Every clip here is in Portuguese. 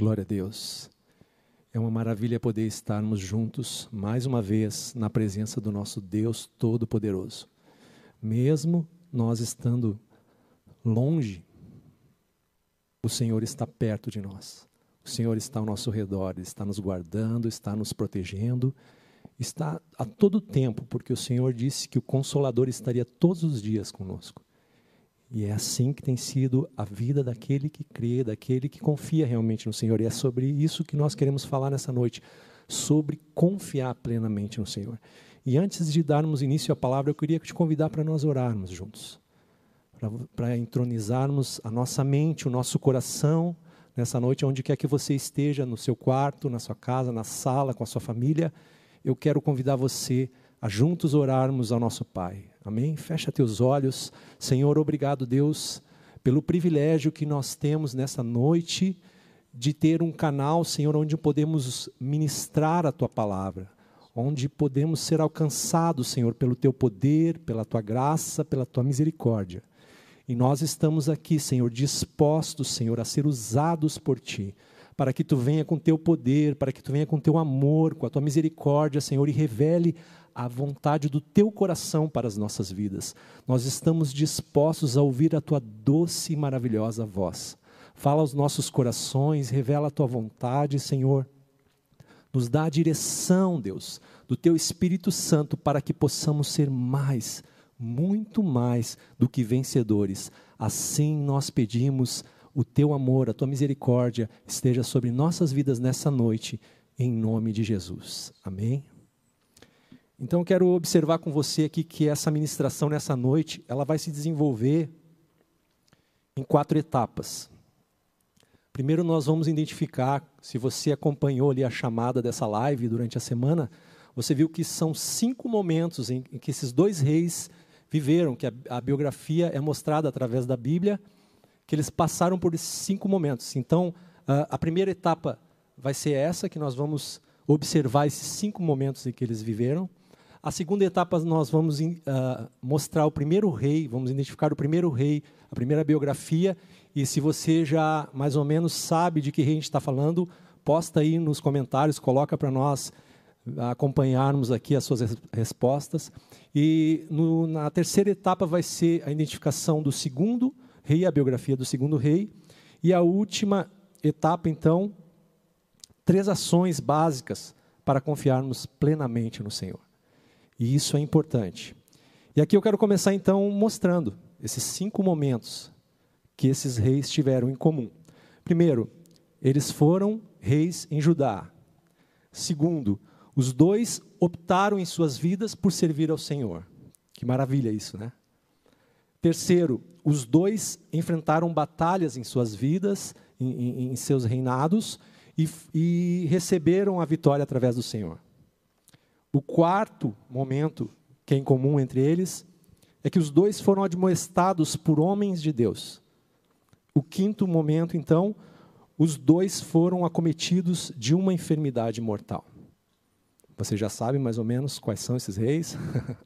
Glória a Deus. É uma maravilha poder estarmos juntos mais uma vez na presença do nosso Deus Todo-Poderoso. Mesmo nós estando longe, o Senhor está perto de nós. O Senhor está ao nosso redor, Ele está nos guardando, está nos protegendo, está a todo tempo, porque o Senhor disse que o Consolador estaria todos os dias conosco. E é assim que tem sido a vida daquele que crê, daquele que confia realmente no Senhor. E é sobre isso que nós queremos falar nessa noite, sobre confiar plenamente no Senhor. E antes de darmos início à palavra, eu queria te convidar para nós orarmos juntos, para entronizarmos a nossa mente, o nosso coração nessa noite, onde quer que você esteja, no seu quarto, na sua casa, na sala, com a sua família. Eu quero convidar você a juntos orarmos ao nosso Pai. Amém? Fecha teus olhos. Senhor, obrigado, Deus, pelo privilégio que nós temos nessa noite de ter um canal, Senhor, onde podemos ministrar a tua palavra, onde podemos ser alcançados, Senhor, pelo teu poder, pela tua graça, pela tua misericórdia. E nós estamos aqui, Senhor, dispostos, Senhor, a ser usados por ti, para que tu venha com teu poder, para que tu venha com teu amor, com a tua misericórdia, Senhor, e revele a vontade do teu coração para as nossas vidas. Nós estamos dispostos a ouvir a tua doce e maravilhosa voz. Fala aos nossos corações, revela a tua vontade, Senhor. Nos dá a direção, Deus, do teu Espírito Santo para que possamos ser mais, muito mais do que vencedores. Assim nós pedimos o teu amor, a tua misericórdia esteja sobre nossas vidas nessa noite, em nome de Jesus. Amém. Então eu quero observar com você aqui que essa ministração nessa noite, ela vai se desenvolver em quatro etapas. Primeiro nós vamos identificar, se você acompanhou ali a chamada dessa live durante a semana, você viu que são cinco momentos em, que esses dois reis viveram, que a, a, biografia é mostrada através da Bíblia, que eles passaram por cinco momentos. Então, a, a primeira etapa vai ser essa, que nós vamos observar esses cinco momentos em que eles viveram. A segunda etapa nós vamos uh, mostrar o primeiro rei, vamos identificar o primeiro rei, a primeira biografia. E se você já mais ou menos sabe de que rei a gente está falando, posta aí nos comentários, coloca para nós acompanharmos aqui as suas respostas. E no, na terceira etapa vai ser a identificação do segundo rei, a biografia do segundo rei. E a última etapa, então, três ações básicas para confiarmos plenamente no Senhor. E isso é importante. E aqui eu quero começar então mostrando esses cinco momentos que esses reis tiveram em comum. Primeiro, eles foram reis em Judá. Segundo, os dois optaram em suas vidas por servir ao Senhor. Que maravilha isso, né? Terceiro, os dois enfrentaram batalhas em suas vidas, em, em, em seus reinados, e, e receberam a vitória através do Senhor. O quarto momento que é em comum entre eles é que os dois foram admoestados por homens de Deus. O quinto momento, então, os dois foram acometidos de uma enfermidade mortal. Você já sabe mais ou menos quais são esses reis?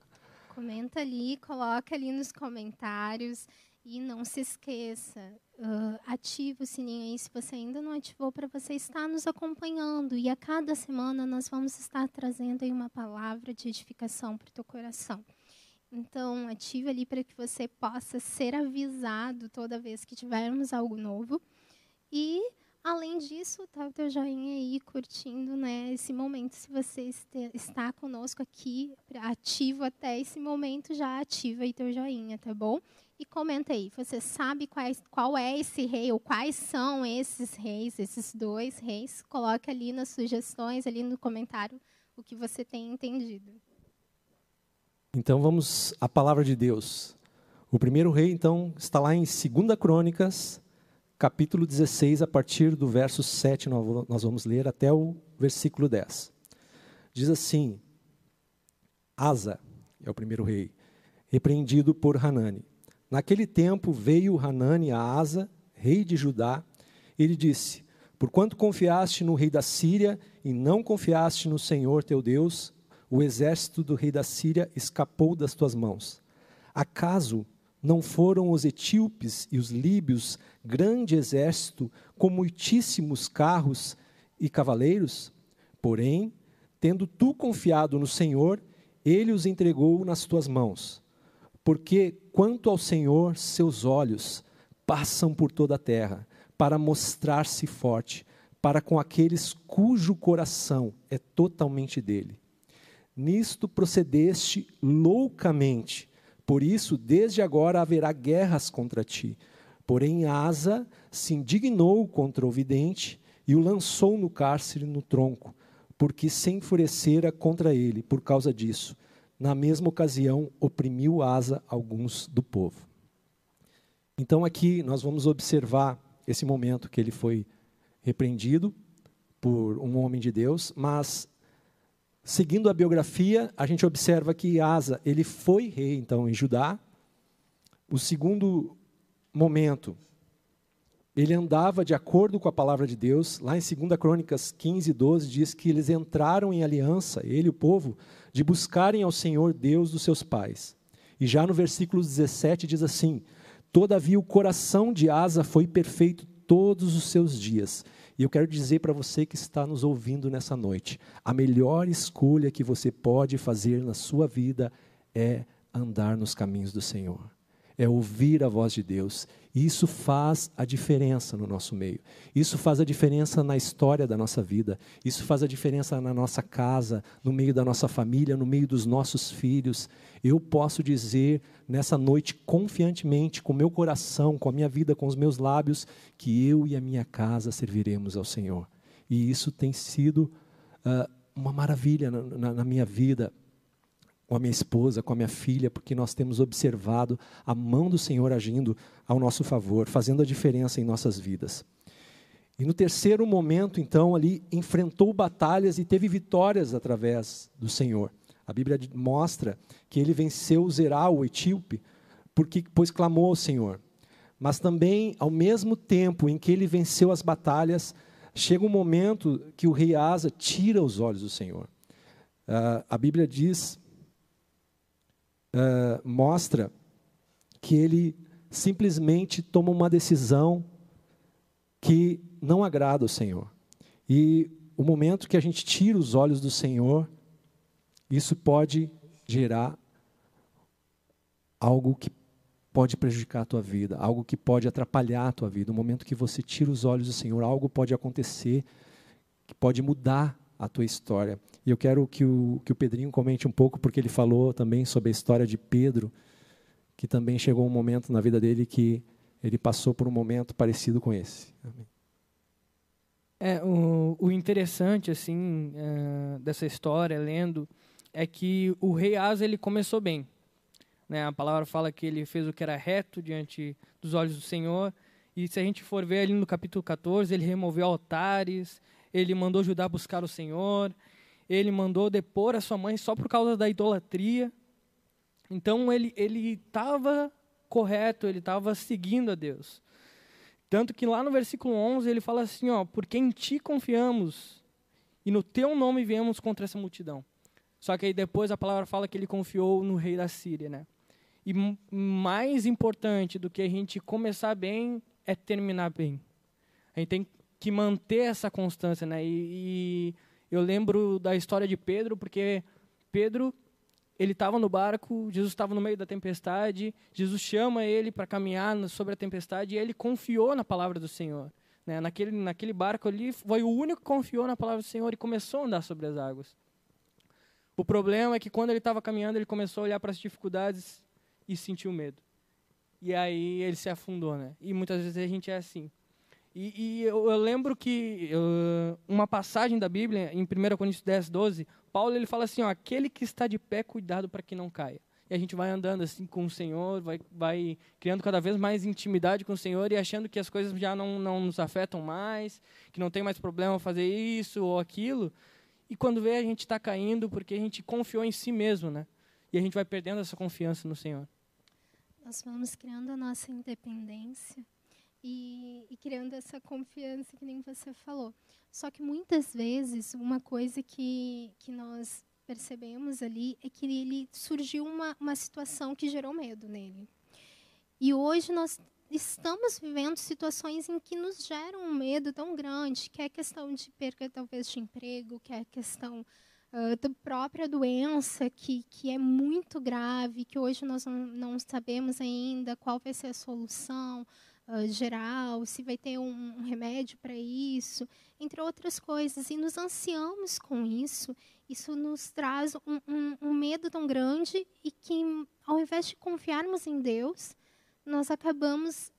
Comenta ali, coloca ali nos comentários. E não se esqueça, uh, ative o sininho aí se você ainda não ativou para você estar nos acompanhando. E a cada semana nós vamos estar trazendo aí uma palavra de edificação para o teu coração. Então, ative ali para que você possa ser avisado toda vez que tivermos algo novo. E, além disso, tá o teu joinha aí curtindo né, esse momento. Se você este, está conosco aqui, ativo até esse momento, já ativa aí teu joinha, tá bom? E comenta aí, você sabe quais, qual é esse rei, ou quais são esses reis, esses dois reis? Coloque ali nas sugestões, ali no comentário, o que você tem entendido. Então vamos à palavra de Deus. O primeiro rei, então, está lá em 2 Crônicas, capítulo 16, a partir do verso 7, nós vamos ler até o versículo 10. Diz assim: Asa é o primeiro rei, repreendido por Hanani. Naquele tempo veio Hanani a Asa, rei de Judá, e ele disse: Porquanto confiaste no rei da Síria e não confiaste no Senhor teu Deus, o exército do rei da Síria escapou das tuas mãos. Acaso Não foram os etíopes e os líbios grande exército com muitíssimos carros e cavaleiros? Porém, tendo tu confiado no Senhor, ele os entregou nas tuas mãos. Porque quanto ao Senhor, seus olhos passam por toda a terra para mostrar-se forte para com aqueles cujo coração é totalmente dele. Nisto procedeste loucamente, por isso, desde agora haverá guerras contra ti. Porém, Asa se indignou contra o vidente e o lançou no cárcere no tronco, porque se enfurecera contra ele por causa disso. Na mesma ocasião, oprimiu Asa alguns do povo. Então, aqui nós vamos observar esse momento que ele foi repreendido por um homem de Deus, mas seguindo a biografia, a gente observa que Asa, ele foi rei então em Judá. O segundo momento, ele andava de acordo com a palavra de Deus. Lá em 2 Crônicas 15, 12, diz que eles entraram em aliança, ele e o povo, de buscarem ao Senhor Deus dos seus pais. E já no versículo 17 diz assim: Todavia o coração de Asa foi perfeito todos os seus dias. E eu quero dizer para você que está nos ouvindo nessa noite: a melhor escolha que você pode fazer na sua vida é andar nos caminhos do Senhor é ouvir a voz de Deus. E isso faz a diferença no nosso meio. Isso faz a diferença na história da nossa vida. Isso faz a diferença na nossa casa, no meio da nossa família, no meio dos nossos filhos. Eu posso dizer nessa noite confiantemente, com meu coração, com a minha vida, com os meus lábios, que eu e a minha casa serviremos ao Senhor. E isso tem sido uh, uma maravilha na, na, na minha vida com a minha esposa, com a minha filha, porque nós temos observado a mão do Senhor agindo ao nosso favor, fazendo a diferença em nossas vidas. E no terceiro momento, então, ali enfrentou batalhas e teve vitórias através do Senhor. A Bíblia mostra que ele venceu Zerá, o etíope, porque pois clamou ao Senhor. Mas também, ao mesmo tempo em que ele venceu as batalhas, chega um momento que o rei Asa tira os olhos do Senhor. Uh, a Bíblia diz uh, mostra que ele simplesmente toma uma decisão que não agrada ao Senhor. E o momento que a gente tira os olhos do Senhor, isso pode gerar algo que pode prejudicar a tua vida, algo que pode atrapalhar a tua vida. No momento que você tira os olhos do Senhor, algo pode acontecer que pode mudar a tua história. E eu quero que o, que o Pedrinho comente um pouco, porque ele falou também sobre a história de Pedro, que também chegou um momento na vida dele que ele passou por um momento parecido com esse. Amém. É, o, o interessante assim é, dessa história, lendo, é que o rei Asa ele começou bem. Né? A palavra fala que ele fez o que era reto diante dos olhos do Senhor. E se a gente for ver ali no capítulo 14, ele removeu altares, ele mandou Judá buscar o Senhor, ele mandou depor a sua mãe só por causa da idolatria. Então ele estava correto, ele estava seguindo a Deus. Tanto que lá no versículo 11 ele fala assim, ó, porque em ti confiamos e no teu nome viemos contra essa multidão. Só que aí depois a palavra fala que ele confiou no rei da Síria, né? E mais importante do que a gente começar bem é terminar bem. A gente tem que manter essa constância, né? E, e eu lembro da história de Pedro, porque Pedro ele estava no barco, Jesus estava no meio da tempestade, Jesus chama ele para caminhar sobre a tempestade e ele confiou na palavra do Senhor. Né? Naquele, naquele barco ali, foi o único que confiou na palavra do Senhor e começou a andar sobre as águas. O problema é que quando ele estava caminhando, ele começou a olhar para as dificuldades e sentiu medo. E aí ele se afundou, né? E muitas vezes a gente é assim. E, e eu, eu, lembro que uh, uma passagem da Bíblia, em 1 Coríntios 10, 12, Paulo ele fala assim: ó, aquele que está de pé, cuidado para que não caia. E a gente vai andando assim com o Senhor, vai, vai criando cada vez mais intimidade com o Senhor e achando que as coisas já não, não nos afetam mais, que não tem mais problema fazer isso ou aquilo. E quando vê, a gente está caindo porque a gente confiou em si mesmo, né? E a gente vai perdendo essa confiança no Senhor. Nós vamos criando a nossa independência e, e, criando essa confiança que nem você falou. Só que muitas vezes uma coisa que, que nós percebemos ali é que ele surgiu uma, uma situação que gerou medo nele. E hoje nós estamos vivendo situações em que nos geram um medo tão grande, que é questão de perda talvez de emprego, que é questão uh, da própria doença, que, que é muito grave, que hoje nós não, não sabemos ainda qual vai ser a solução uh, geral, se vai ter um, um remédio para isso, entre outras coisas. E nos ansiamos com isso. Isso nos traz um, um, um medo tão grande e que, ao invés de confiarmos em Deus, nós acabamos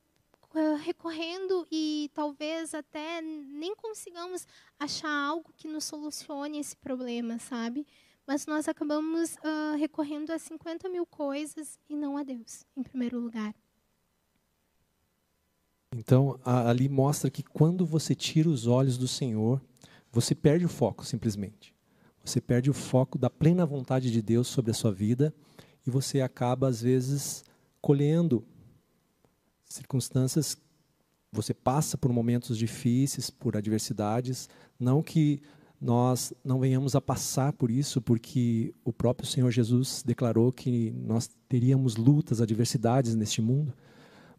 uh, recorrendo e talvez até nem consigamos achar algo que nos solucione esse problema, sabe? Mas nós acabamos uh, recorrendo a 50 mil coisas e não a Deus, em primeiro lugar. Então, a, ali mostra que quando você tira os olhos do Senhor, você perde o foco, simplesmente. Você perde o foco da plena vontade de Deus sobre a sua vida e você acaba, às vezes, colhendo circunstâncias. Você passa por momentos difíceis, por adversidades. Não que nós não venhamos a passar por isso, porque o próprio Senhor Jesus declarou que nós teríamos lutas, adversidades neste mundo,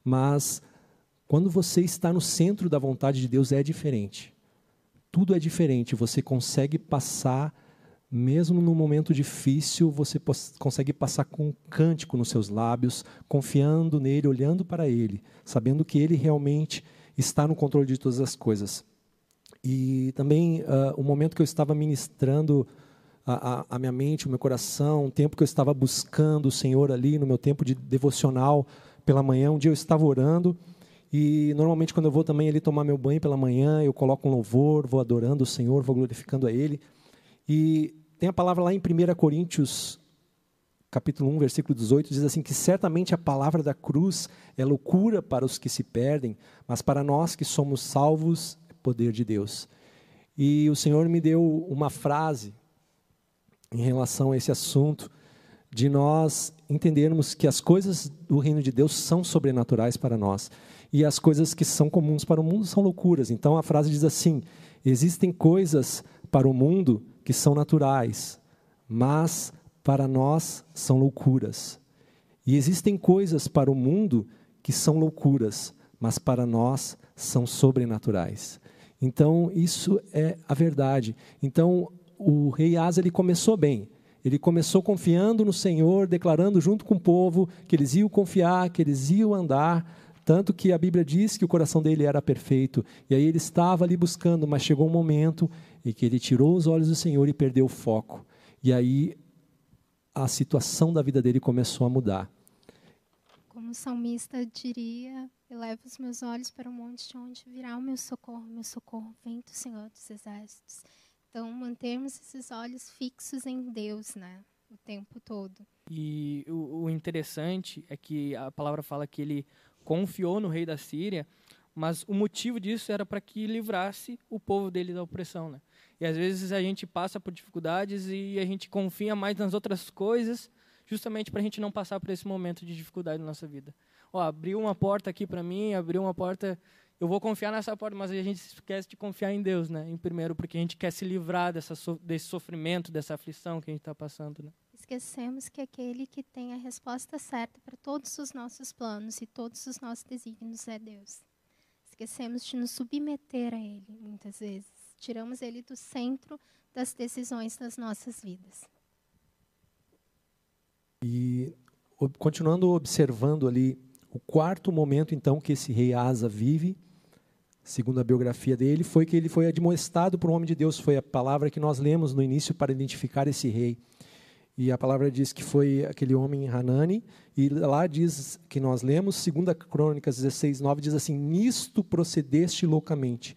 mas quando você está no centro da vontade de Deus é diferente. Tudo é diferente, você consegue passar mesmo no momento difícil, você consegue passar com um cântico nos seus lábios, confiando nele, olhando para ele, sabendo que ele realmente está no controle de todas as coisas. E também uh, o momento que eu estava ministrando a, a, a, minha mente, o meu coração, o tempo que eu estava buscando o Senhor ali, no meu tempo de devocional pela manhã, um dia eu estava orando e normalmente quando eu vou também ali tomar meu banho pela manhã, eu coloco um louvor, vou adorando o Senhor, vou glorificando a Ele. E tem a palavra lá em 1 Coríntios, capítulo 1, versículo 18, diz assim que certamente a palavra da cruz é loucura para os que se perdem, mas para nós que somos salvos é poder de Deus. E o Senhor me deu uma frase em relação a esse assunto, de nós entendermos que as coisas do reino de Deus são sobrenaturais para nós e as coisas que são comuns para o mundo são loucuras. Então a frase diz assim: existem coisas para o mundo que são naturais, mas para nós são loucuras. E existem coisas para o mundo que são loucuras, mas para nós são sobrenaturais. Então isso é a verdade. Então o rei Asa ele começou bem. Ele começou confiando no Senhor, declarando junto com o povo que eles iam confiar, que eles iam andar tanto que a Bíblia diz que o coração dele era perfeito. E aí ele estava ali buscando, mas chegou um momento em que ele tirou os olhos do Senhor e perdeu o foco. E aí a situação da vida dele começou a mudar. Como o salmista diria, eleva os meus olhos para o monte de onde virá o meu socorro. Meu socorro vem do Senhor dos Exércitos. Então, mantermos esses olhos fixos em Deus, né? O tempo todo. E o, o interessante é que a palavra fala que ele confiou no rei da Síria, mas o motivo disso era para que livrasse o povo dele da opressão, né? E às vezes a gente passa por dificuldades e a gente confia mais nas outras coisas, justamente para a gente não passar por esse momento de dificuldade na nossa vida. Ó, abriu uma porta aqui para mim, abriu uma porta, eu vou confiar nessa porta, mas a gente esquece de confiar em Deus, né? Em primeiro, porque a gente quer se livrar dessa, desse sofrimento, dessa aflição que a gente está passando, né? Esquecemos que aquele que tem a resposta certa para todos os nossos planos e todos os nossos desígnios é Deus. Esquecemos de nos submeter a Ele, muitas vezes. Tiramos Ele do centro das decisões das nossas vidas. E continuando observando ali o quarto momento então que esse rei Asa vive, segundo a biografia dele, foi que ele foi admoestado por um homem de Deus, foi a palavra que nós lemos no início para identificar esse rei. E a palavra diz que foi aquele homem Hanani, e lá diz que nós lemos, 2 Crônicas 16, 9, diz assim: Nisto procedeste loucamente.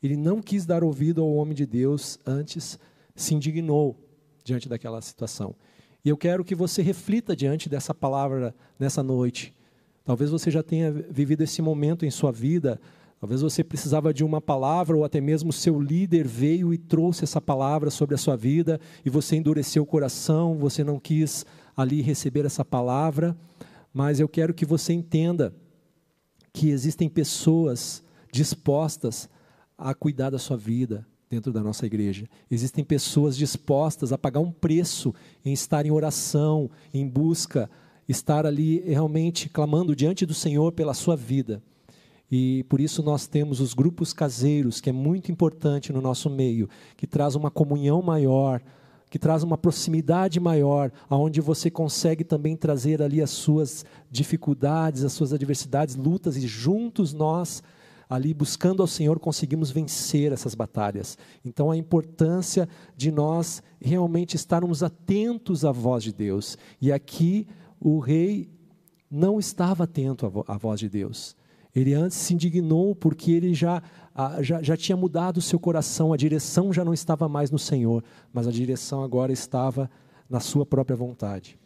Ele não quis dar ouvido ao homem de Deus, antes se indignou diante daquela situação. E eu quero que você reflita diante dessa palavra nessa noite. Talvez você já tenha vivido esse momento em sua vida Talvez você precisava de uma palavra, ou até mesmo seu líder veio e trouxe essa palavra sobre a sua vida, e você endureceu o coração, você não quis ali receber essa palavra. Mas eu quero que você entenda que existem pessoas dispostas a cuidar da sua vida dentro da nossa igreja. Existem pessoas dispostas a pagar um preço em estar em oração, em busca estar ali realmente clamando diante do Senhor pela sua vida. E por isso nós temos os grupos caseiros, que é muito importante no nosso meio, que traz uma comunhão maior, que traz uma proximidade maior, aonde você consegue também trazer ali as suas dificuldades, as suas adversidades, lutas e juntos nós ali buscando ao Senhor conseguimos vencer essas batalhas. Então a importância de nós realmente estarmos atentos à voz de Deus. E aqui o rei não estava atento à, voz de Deus. Ele antes se indignou porque ele já, já, já tinha mudado o seu coração, a direção já não estava mais no Senhor, mas a direção agora estava na sua própria vontade.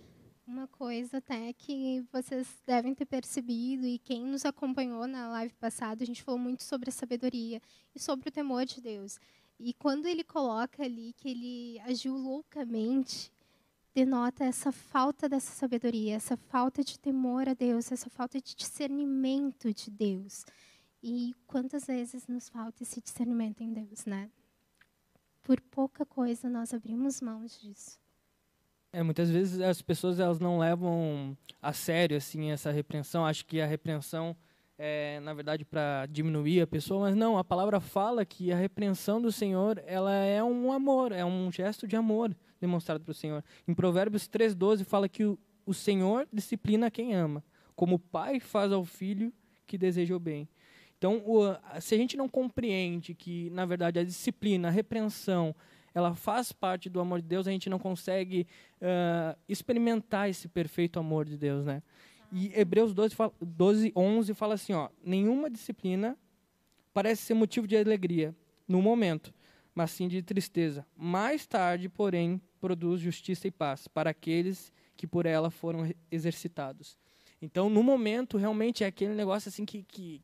Uma coisa até que vocês devem ter percebido, e quem nos acompanhou na live passada, a gente falou muito sobre a sabedoria e sobre o temor de Deus. E quando ele coloca ali que ele agiu loucamente, denota essa falta dessa sabedoria, essa falta de temor a Deus, essa falta de discernimento de Deus. E quantas vezes nos falta esse discernimento em Deus, né? Por pouca coisa nós abrimos mãos disso. É, muitas vezes as pessoas elas não levam a sério assim essa repreensão. Acho que a repreensão é, na verdade, para diminuir a pessoa, mas não, a palavra fala que a repreensão do Senhor, ela é um amor, é um gesto de amor demonstrado para o Senhor. Em Provérbios 3,12 fala que o, o Senhor disciplina quem ama, como o pai faz ao filho que deseja o bem. Então, o, se a gente não compreende que, na verdade, a disciplina, a repreensão, ela faz parte do amor de Deus, a gente não consegue uh, experimentar esse perfeito amor de Deus, né? E Hebreus 12, 12, 11 fala assim, ó, nenhuma disciplina parece ser motivo de alegria no momento, mas sim de tristeza. Mais tarde, porém, produz justiça e paz para aqueles que por ela foram exercitados. Então, no momento, realmente é aquele negócio assim que, que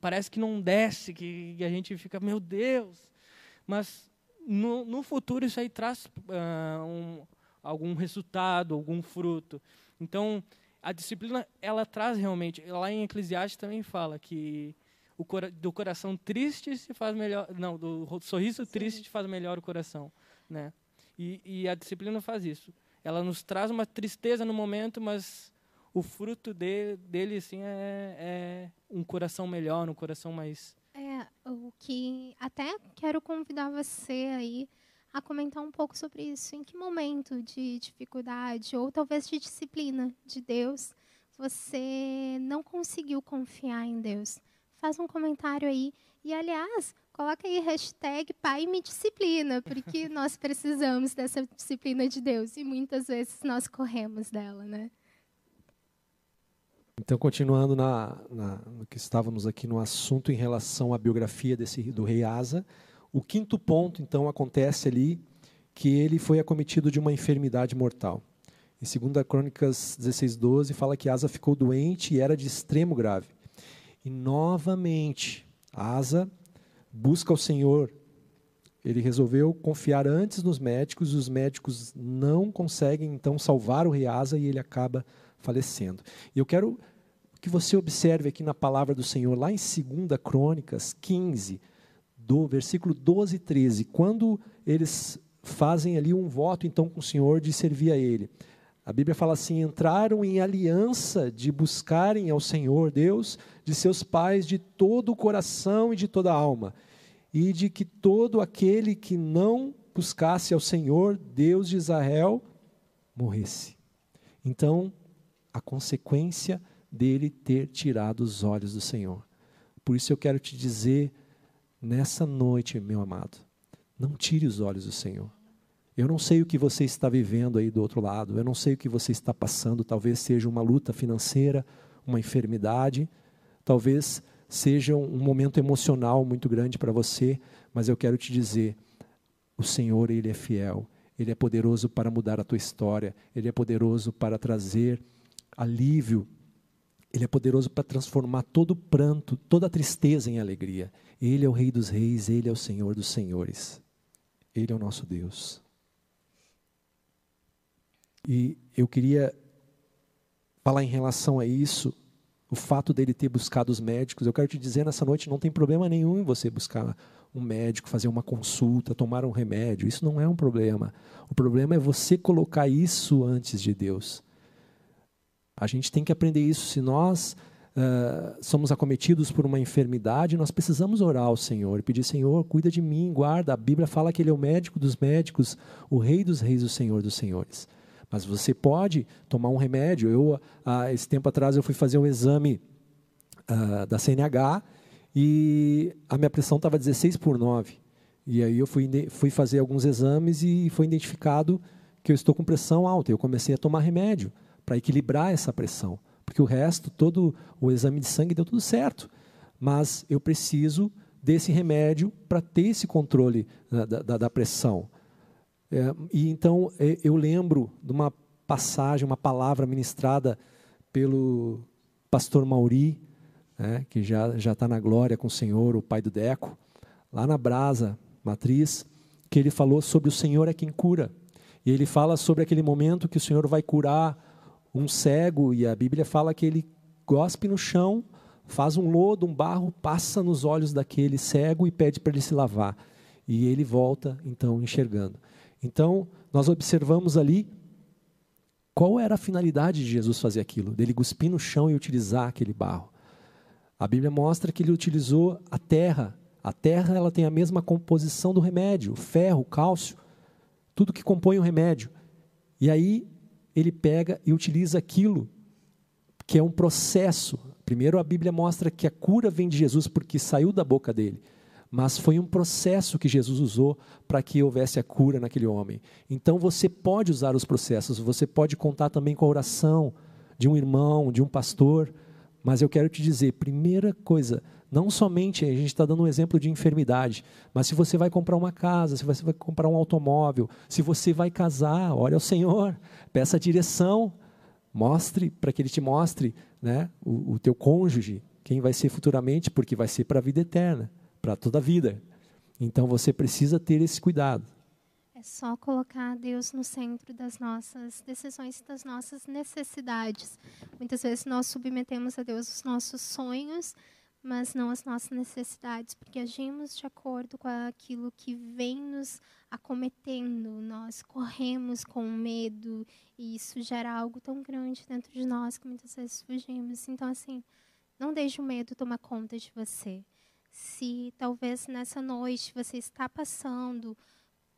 parece que não desce, que, que a gente fica, meu Deus. Mas no, no futuro isso aí traz uh, um, algum resultado, algum fruto. Então, a disciplina ela traz realmente lá em Eclesiastes também fala que o cora, do coração triste se faz melhor não do sorriso Sim. triste faz melhor o coração né e, e, a disciplina faz isso ela nos traz uma tristeza no momento mas o fruto de, dele assim é, é um coração melhor um coração mais é o que até quero convidar você aí a comentar um pouco sobre isso. Em que momento de dificuldade ou talvez de disciplina de Deus você não conseguiu confiar em Deus? Faz um comentário aí. E, aliás, coloca aí hashtag Pai me disciplina, porque nós precisamos dessa disciplina de Deus e muitas vezes nós corremos dela, né? Então, continuando na, na, no que estávamos aqui no assunto em relação à biografia desse, do rei Asa, o quinto ponto, então, acontece ali que ele foi acometido de uma enfermidade mortal. Em 2 Crônicas 16, 12, fala que Asa ficou doente e era de extremo grave. E novamente, Asa busca o Senhor. Ele resolveu confiar antes nos médicos, os médicos não conseguem então salvar o rei Asa e ele acaba falecendo. E eu quero que você observe aqui na palavra do Senhor, lá em 2 Crônicas 15, do versículo 12 e 13, quando eles fazem ali um voto então com o Senhor de servir a Ele. A Bíblia fala assim: entraram em aliança de buscarem ao Senhor Deus de seus pais de todo o coração e de toda a alma, e de que todo aquele que não buscasse ao Senhor Deus de Israel morresse. Então, a consequência dele ter tirado os olhos do Senhor. Por isso eu quero te dizer nessa noite, meu amado, não tire os olhos do Senhor. Eu não sei o que você está vivendo aí do outro lado, eu não sei o que você está passando, talvez seja uma luta financeira, uma enfermidade, talvez seja um momento emocional muito grande para você, mas eu quero te dizer, o Senhor, ele é fiel, ele é poderoso para mudar a tua história, ele é poderoso para trazer alívio ele é poderoso para transformar todo pranto, toda tristeza em alegria. Ele é o Rei dos Reis, Ele é o Senhor dos Senhores. Ele é o nosso Deus. E eu queria falar em relação a isso, o fato dele ter buscado os médicos. Eu quero te dizer nessa noite: não tem problema nenhum em você buscar um médico, fazer uma consulta, tomar um remédio. Isso não é um problema. O problema é você colocar isso antes de Deus. A gente tem que aprender isso. Se nós uh, somos acometidos por uma enfermidade, nós precisamos orar ao Senhor e pedir: Senhor, cuida de mim, guarda. A Bíblia fala que Ele é o médico dos médicos, o Rei dos reis, o Senhor dos senhores. Mas você pode tomar um remédio. Eu, esse tempo atrás, eu fui fazer um exame uh, da CNH e a minha pressão estava 16 por 9. E aí eu fui, fui fazer alguns exames e foi identificado que eu estou com pressão alta. Eu comecei a tomar remédio para equilibrar essa pressão, porque o resto, todo o exame de sangue deu tudo certo. Mas eu preciso desse remédio para ter esse controle da, da, da pressão. É, e então é, eu lembro de uma passagem, uma palavra ministrada pelo pastor Mauri, né, que já já está na glória com o Senhor, o pai do Deco, lá na Brasa Matriz, que ele falou sobre o Senhor é quem cura. E ele fala sobre aquele momento que o Senhor vai curar um cego, e a Bíblia fala que ele gospe no chão, faz um lodo, um barro, passa nos olhos daquele cego e pede para ele se lavar. E ele volta, então, enxergando. Então, nós observamos ali qual era a finalidade de Jesus fazer aquilo, dele cuspir no chão e utilizar aquele barro. A Bíblia mostra que ele utilizou a terra. A terra ela tem a mesma composição do remédio, ferro, cálcio, tudo que compõe o remédio. E aí ele pega e utiliza aquilo que é um processo. Primeiro a Bíblia mostra que a cura vem de Jesus porque saiu da boca dele, mas foi um processo que Jesus usou para que houvesse a cura naquele homem. Então você pode usar os processos, você pode contar também com a oração de um irmão, de um pastor, mas eu quero te dizer, primeira coisa, não somente a gente está dando um exemplo de enfermidade, mas se você vai comprar uma casa, se você vai comprar um automóvel, se você vai casar, olha ao Senhor, peça direção, mostre para que Ele te mostre, né, o, o teu cônjuge, quem vai ser futuramente, porque vai ser para a vida eterna, para toda a vida. Então você precisa ter esse cuidado. É só colocar Deus no centro das nossas decisões, das nossas necessidades. Muitas vezes nós submetemos a Deus os nossos sonhos, mas não as nossas necessidades, porque agimos de acordo com aquilo que vem nos acometendo. Nós corremos com medo e isso gera algo tão grande dentro de nós que muitas vezes fugimos. Então, assim, não deixe o medo tomar conta de você. Se talvez nessa noite você está passando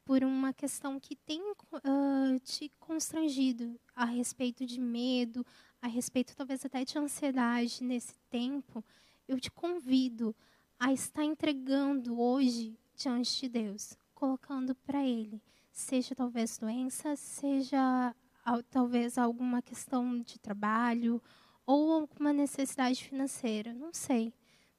por uma questão que tem uh, te constrangido a respeito de medo, a respeito talvez até de ansiedade nesse tempo, eu te convido a estar entregando hoje diante de Deus, colocando para Ele, seja talvez doença, seja talvez alguma questão de trabalho ou alguma necessidade financeira, não sei.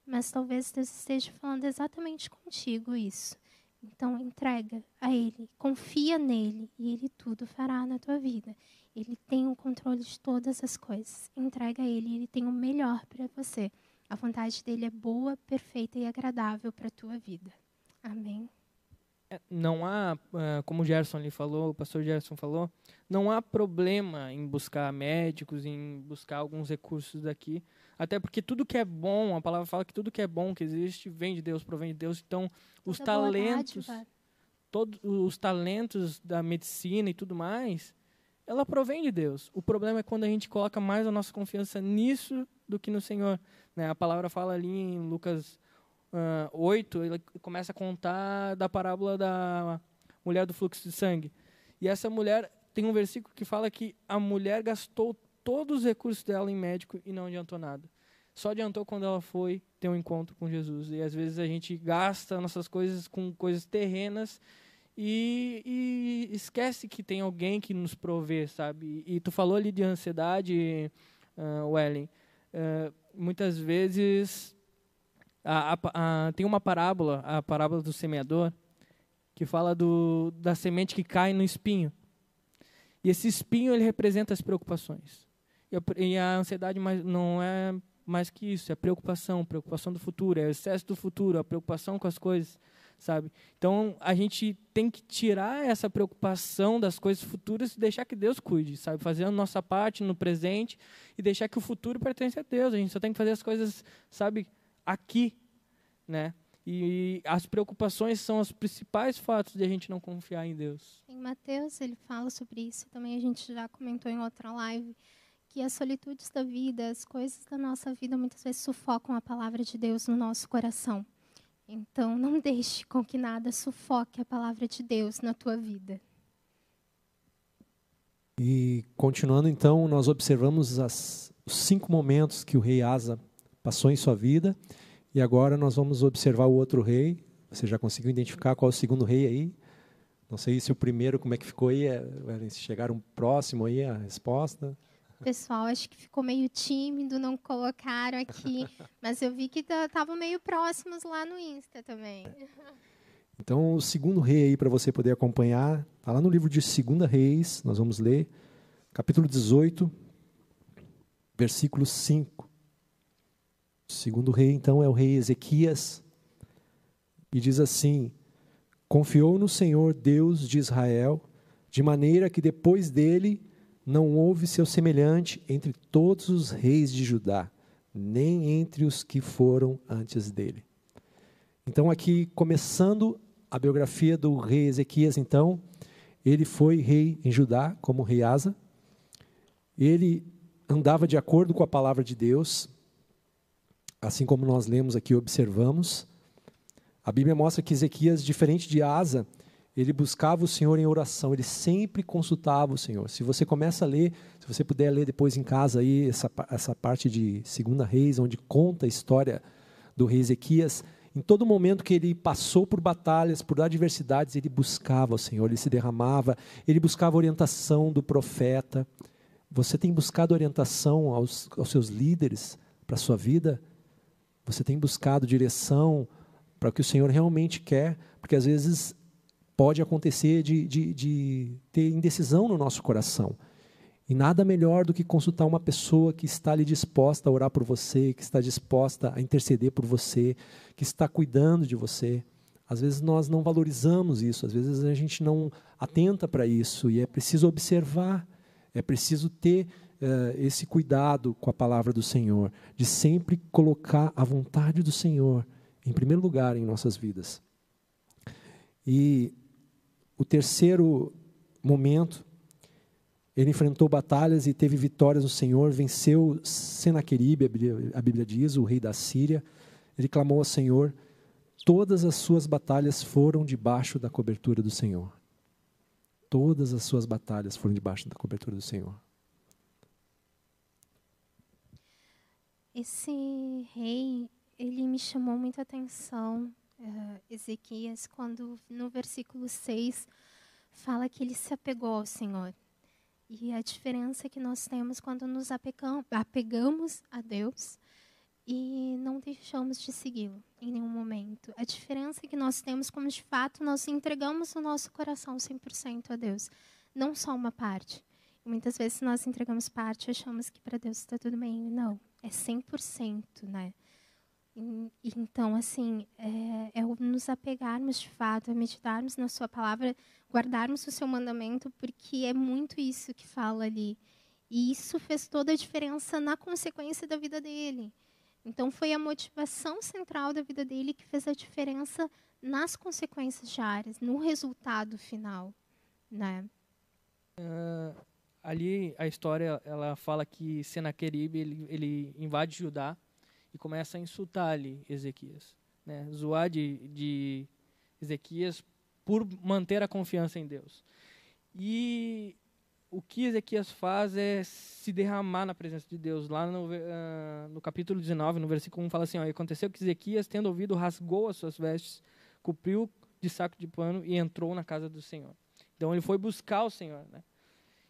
Mas talvez Deus esteja falando exatamente contigo isso. Então entrega a Ele, confia nele e Ele tudo fará na tua vida. Ele tem o controle de todas as coisas. Entrega a Ele, Ele tem o melhor para você. A vontade dele é boa, perfeita e agradável para a tua vida. Amém. É, não há, é, como o Gerson ali falou, o pastor Gerson falou, não há problema em buscar médicos, em buscar alguns recursos daqui, até porque tudo que é bom, a palavra fala que tudo que é bom que existe vem de Deus, provém de Deus. Então, os talentos, todos os talentos da medicina e tudo mais, ela provém de Deus. O problema é quando a gente coloca mais a nossa confiança nisso do que no Senhor. Né? A palavra fala ali em Lucas uh, 8, ele começa a contar da parábola da mulher do fluxo de sangue. E essa mulher, tem um versículo que fala que a mulher gastou todos os recursos dela em médico e não adiantou nada. Só adiantou quando ela foi ter um encontro com Jesus. E às vezes a gente gasta nossas coisas com coisas terrenas e, e esquece que tem alguém que nos provê, sabe? E, tu falou ali de ansiedade, uh, Wellen. Uh, muitas vezes a, a, a, tem uma parábola, a parábola do semeador, que fala do, da semente que cai no espinho. E esse espinho ele representa as preocupações. E a ansiedade não é mais que isso, é preocupação, preocupação do futuro, é o excesso do futuro, a preocupação com as coisas, sabe? Então a gente tem que tirar essa preocupação das coisas futuras e deixar que Deus cuide, sabe? Fazer a nossa parte no presente e deixar que o futuro pertence a Deus. A gente só tem que fazer as coisas, sabe, aqui, né? E as preocupações são os principais fatos de a gente não confiar em Deus. Em Mateus ele fala sobre isso, também a gente já comentou em outra live que as solitudes da vida, as coisas da nossa vida muitas vezes sufocam a palavra de Deus no nosso coração. Então, não deixe com que nada sufoque a palavra de Deus na tua vida. E continuando então, nós observamos as, os cinco momentos que o rei Asa passou em sua vida, e agora nós vamos observar o outro rei. Você já conseguiu identificar qual é o segundo rei aí? Não sei se o primeiro, como é que ficou aí, é, se chegaram próximo aí a resposta. Pessoal, acho que ficou meio tímido, não colocaram aqui, mas eu vi que estavam meio próximos lá no Insta também. Então, o segundo rei aí para você poder acompanhar, está lá no livro de Segunda Reis, nós vamos ler, capítulo 18, versículo 5. O segundo rei, então, é o rei Ezequias, e diz assim: Confiou no Senhor Deus de Israel, de maneira que depois dele não houve seu semelhante entre todos os reis de Judá, nem entre os que foram antes dele. Então, aqui, começando a biografia do rei Ezequias, então, ele foi rei em Judá, como rei Asa. Ele andava de acordo com a palavra de Deus, assim como nós lemos aqui, observamos. A Bíblia mostra que Ezequias, diferente de Asa, ele buscava o Senhor em oração, ele sempre consultava o Senhor. Se você começa a ler, se você puder ler depois em casa aí essa, essa parte de Segunda Reis, onde conta a história do rei Ezequias, em todo momento que ele passou por batalhas, por adversidades, ele buscava o Senhor, ele se derramava, ele buscava orientação do profeta. Você tem buscado orientação aos, aos seus líderes para a sua vida? Você tem buscado direção para o que o Senhor realmente quer, porque às vezes pode acontecer de, de, de ter indecisão no nosso coração. E nada melhor do que consultar uma pessoa que está ali disposta a orar por você, que está disposta a interceder por você, que está cuidando de você. Às vezes nós não valorizamos isso, às vezes a gente não atenta para isso e é preciso observar, é preciso ter uh, esse cuidado com a palavra do Senhor, de sempre colocar a vontade do Senhor em primeiro lugar em nossas vidas. E o terceiro momento, ele enfrentou batalhas e teve vitórias no Senhor, venceu Senaqueribe, a Bíblia, diz, o rei da Síria. Ele clamou ao Senhor, todas as suas batalhas foram debaixo da cobertura do Senhor. Todas as suas batalhas foram debaixo da cobertura do Senhor. Esse rei, ele me chamou muita atenção, uh, Ezequias, quando no versículo 6 fala que ele se apegou ao Senhor. E a diferença que nós temos quando nos apegamos a Deus e não deixamos de segui-lo em nenhum momento. A diferença que nós temos quando de fato nós entregamos o nosso coração 100% a Deus, não só uma parte. Muitas vezes nós entregamos parte, achamos que para Deus está tudo bem. Não, é 100%, né? Então, assim, é, é nos apegarmos de fato, é meditarmos na Sua palavra, guardarmos o Seu mandamento, porque é muito isso que fala ali. E isso fez toda a diferença na consequência da vida dele. Então, foi a motivação central da vida dele que fez a diferença nas consequências diárias, no resultado final, né? Uh, ali a história ela fala que Senaqueribe ele, ele invade Judá e começa a insultar ali Ezequias, né? zoar de, de Ezequias por manter a confiança em Deus. E o que Ezequias faz é se derramar na presença de Deus. Lá no, uh, no capítulo 19, no versículo 1, fala assim: ó, Aconteceu que Ezequias, tendo ouvido, rasgou as suas vestes, cobriu de saco de pano e entrou na casa do Senhor. Então ele foi buscar o Senhor. Né?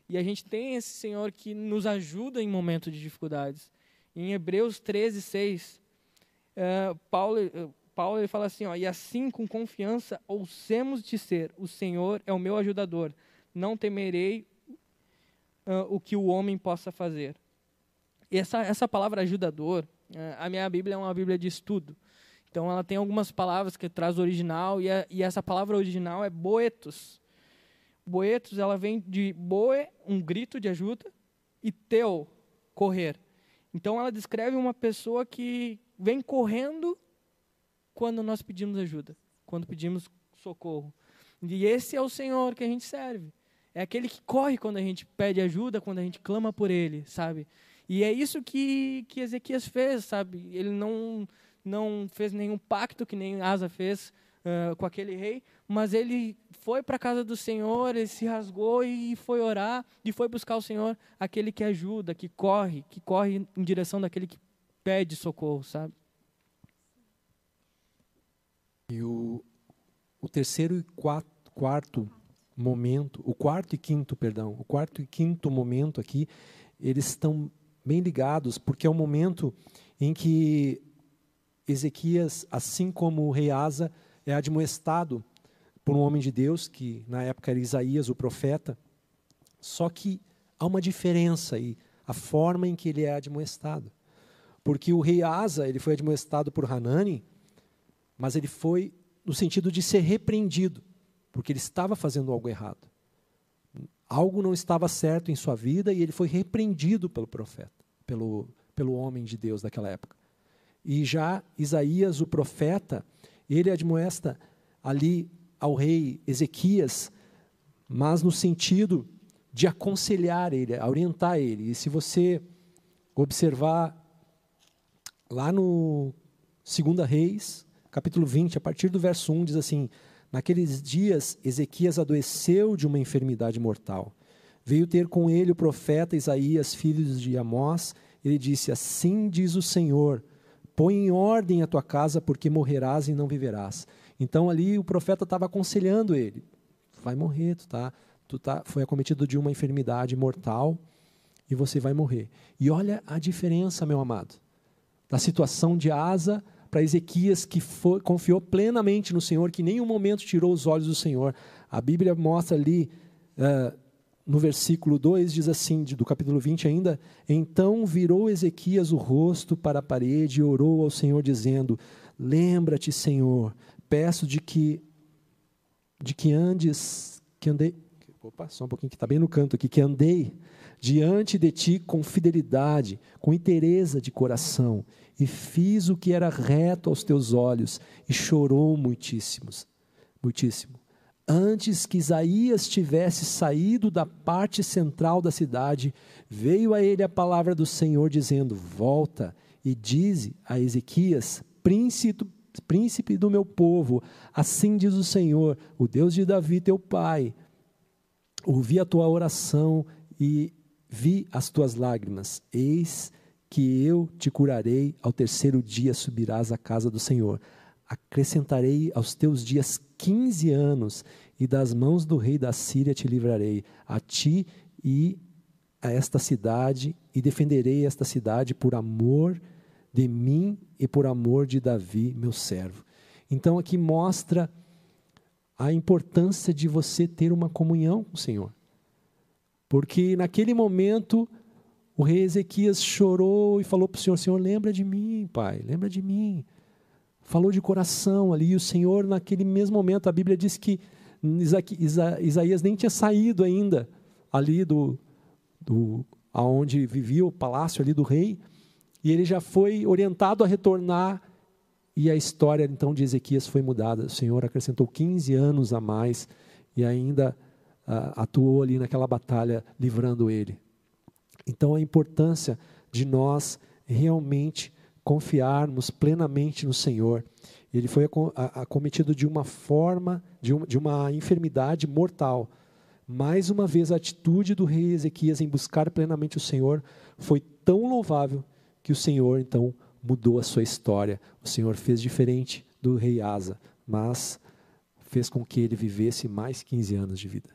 E a gente tem esse Senhor que nos ajuda em momentos de dificuldades. Em Hebreus 13, 6, uh, Paulo, uh, Paulo ele fala assim: ó, E assim com confiança ousemos dizer: O Senhor é o meu ajudador, não temerei uh, o que o homem possa fazer. E essa, essa palavra ajudador, a minha Bíblia é uma Bíblia de estudo. Então ela tem algumas palavras que traz original, e, a, e essa palavra original é boetos. Boetos, ela vem de boe, um grito de ajuda, e teu, correr. Então ela descreve uma pessoa que vem correndo quando nós pedimos ajuda, quando pedimos socorro. E esse é o Senhor que a gente serve. É aquele que corre quando a gente pede ajuda, quando a gente clama por ele, sabe? E é isso que, que Ezequias fez, sabe? Ele não, não fez nenhum pacto que nem Asa fez uh, com aquele rei, mas ele foi para a casa do Senhor, ele se rasgou e foi orar, e foi buscar o Senhor, aquele que ajuda, que corre, que corre em direção daquele que pede socorro, sabe? E o, o terceiro e quarto, quarto momento, o quarto e quinto, perdão, o quarto e quinto momento aqui, eles estão bem ligados, porque é o momento em que Ezequias, assim como o rei Asa, é admoestado por um homem de Deus, que na época era Isaías, o profeta. Só que há uma diferença aí, a forma em que ele é admoestado. Porque o rei Asa, ele foi admoestado por Hanani, mas ele foi no sentido de ser repreendido, porque ele estava fazendo algo errado. Algo não estava certo em sua vida e ele foi repreendido pelo profeta, pelo, pelo homem de Deus daquela época. E já Isaías, o profeta, ele admoesta ali ao rei Ezequias, mas no sentido de aconselhar ele, orientar ele. E se você observar lá no 2 Reis, capítulo 20, a partir do verso 1, diz assim: Naqueles dias, Ezequias adoeceu de uma enfermidade mortal. Veio ter com ele o profeta Isaías, filho de Amós. Ele disse: Assim diz o Senhor: Põe em ordem a tua casa, porque morrerás e não viverás. Então ali o profeta estava aconselhando ele: Vai morrer, tu tá, tu tá, foi acometido de uma enfermidade mortal e você vai morrer. E olha a diferença, meu amado, da situação de Asa para Ezequias, que foi, confiou plenamente no Senhor, que em nenhum momento tirou os olhos do Senhor. A Bíblia mostra ali, uh, no versículo 2, diz assim, do capítulo 20 ainda: Então virou Ezequias o rosto para a parede e orou ao Senhor, dizendo: Lembra-te, Senhor, peço de que, de que andes, que andei. Opa, só um pouquinho que está bem no canto aqui, que andei diante de ti com fidelidade, com inteireza de coração e fiz o que era reto aos teus olhos, e chorou muitíssimos, muitíssimo. Antes que Isaías tivesse saído da parte central da cidade, veio a ele a palavra do Senhor, dizendo: Volta e dize a Ezequias, príncipe, príncipe do meu povo, assim diz o Senhor, o Deus de Davi, teu pai. Ouvi a tua oração e vi as tuas lágrimas. Eis que eu te curarei, ao terceiro dia subirás à casa do Senhor. Acrescentarei aos teus dias quinze anos, e das mãos do rei da Síria te livrarei, a ti e a esta cidade, e defenderei esta cidade por amor mim e por amor de Davi, meu servo. Então aqui mostra a importância de você ter uma comunhão com o Senhor. Porque naquele momento o rei Ezequias chorou e falou para o Senhor: Senhor, lembra de mim, pai, lembra de mim. Falou de coração ali, e o Senhor, naquele mesmo momento, a Bíblia diz que Isaías nem tinha saído ainda ali do, do aonde vivia o palácio ali do rei, e ele já foi orientado a retornar, e a história então de Ezequias foi mudada. O Senhor acrescentou 15 anos a mais e ainda uh, atuou ali naquela batalha, livrando ele. Então, a importância de nós realmente confiarmos plenamente no Senhor. Ele foi acometido de uma forma, de uma, de uma enfermidade mortal. Mais uma vez, a atitude do rei Ezequias em buscar plenamente o Senhor foi tão louvável que o Senhor, então, mudou a sua história. O Senhor fez diferente do rei Asa, mas fez com que ele vivesse mais 15 anos de vida.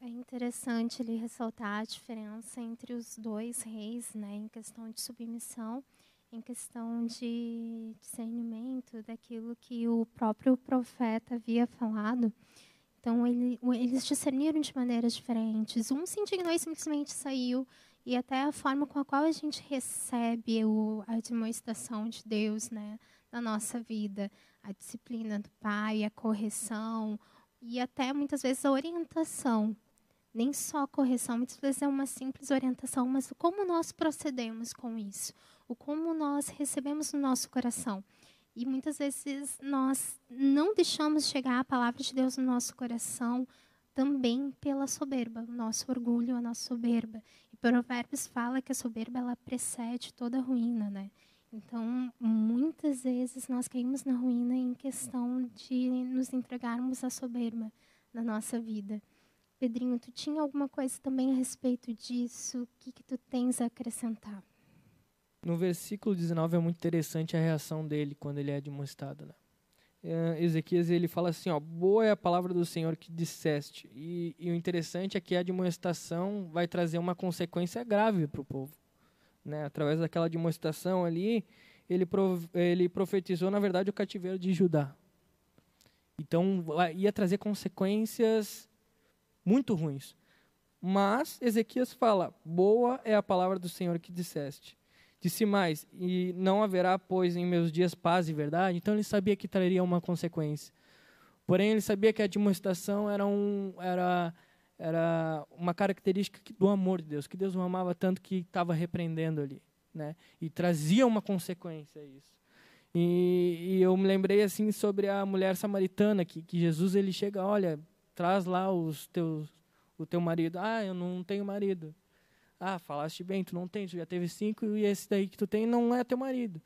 É interessante ele ressaltar a diferença entre os dois reis, né, em questão de submissão, em questão de discernimento daquilo que o próprio profeta havia falado. Então, ele, eles discerniram de maneiras diferentes. Um se indignou e simplesmente saiu, e até a forma com a qual a gente recebe o, a demonstração de Deus né, na nossa vida, a disciplina do Pai, a correção, e até muitas vezes a orientação nem só correção, muitas vezes é uma simples orientação, mas como nós procedemos com isso, o como nós recebemos no nosso coração. E muitas vezes nós não deixamos chegar a palavra de Deus no nosso coração também pela soberba, o nosso orgulho, a nossa soberba. Provérbios fala que a soberba ela precede toda ruína, né? Então, muitas vezes nós caímos na ruína em questão de nos entregarmos à soberba na nossa vida. Pedrinho, tu tinha alguma coisa também a respeito disso? O que, que tu tens a acrescentar? No versículo 19 é muito interessante a reação dele quando ele é demonstrado. Né? É, Ezequias ele fala assim, ó, boa é a palavra do Senhor que disseste. E, e o interessante é que a demonstração vai trazer uma consequência grave para o povo. Né? Através daquela demonstração ali, ele, ele profetizou, na verdade, o cativeiro de Judá. Então, ia trazer consequências muito ruins. Mas Ezequias fala: Boa é a palavra do Senhor que disseste. Disse mais: E não haverá, pois, em meus dias paz e verdade. Então ele sabia que traria uma consequência. Porém, ele sabia que a demonstração era, um, era, era uma característica do amor de Deus, que Deus o amava tanto que estava repreendendo ali. Né? E trazia uma consequência a isso. E, e, eu me lembrei assim sobre a mulher samaritana que, que Jesus ele chega, olha, traz lá os teus, o teu marido. Ah, eu não tenho marido. Ah, falaste bem, tu não tem, tu já teve cinco e esse daí que tu tem não é teu marido.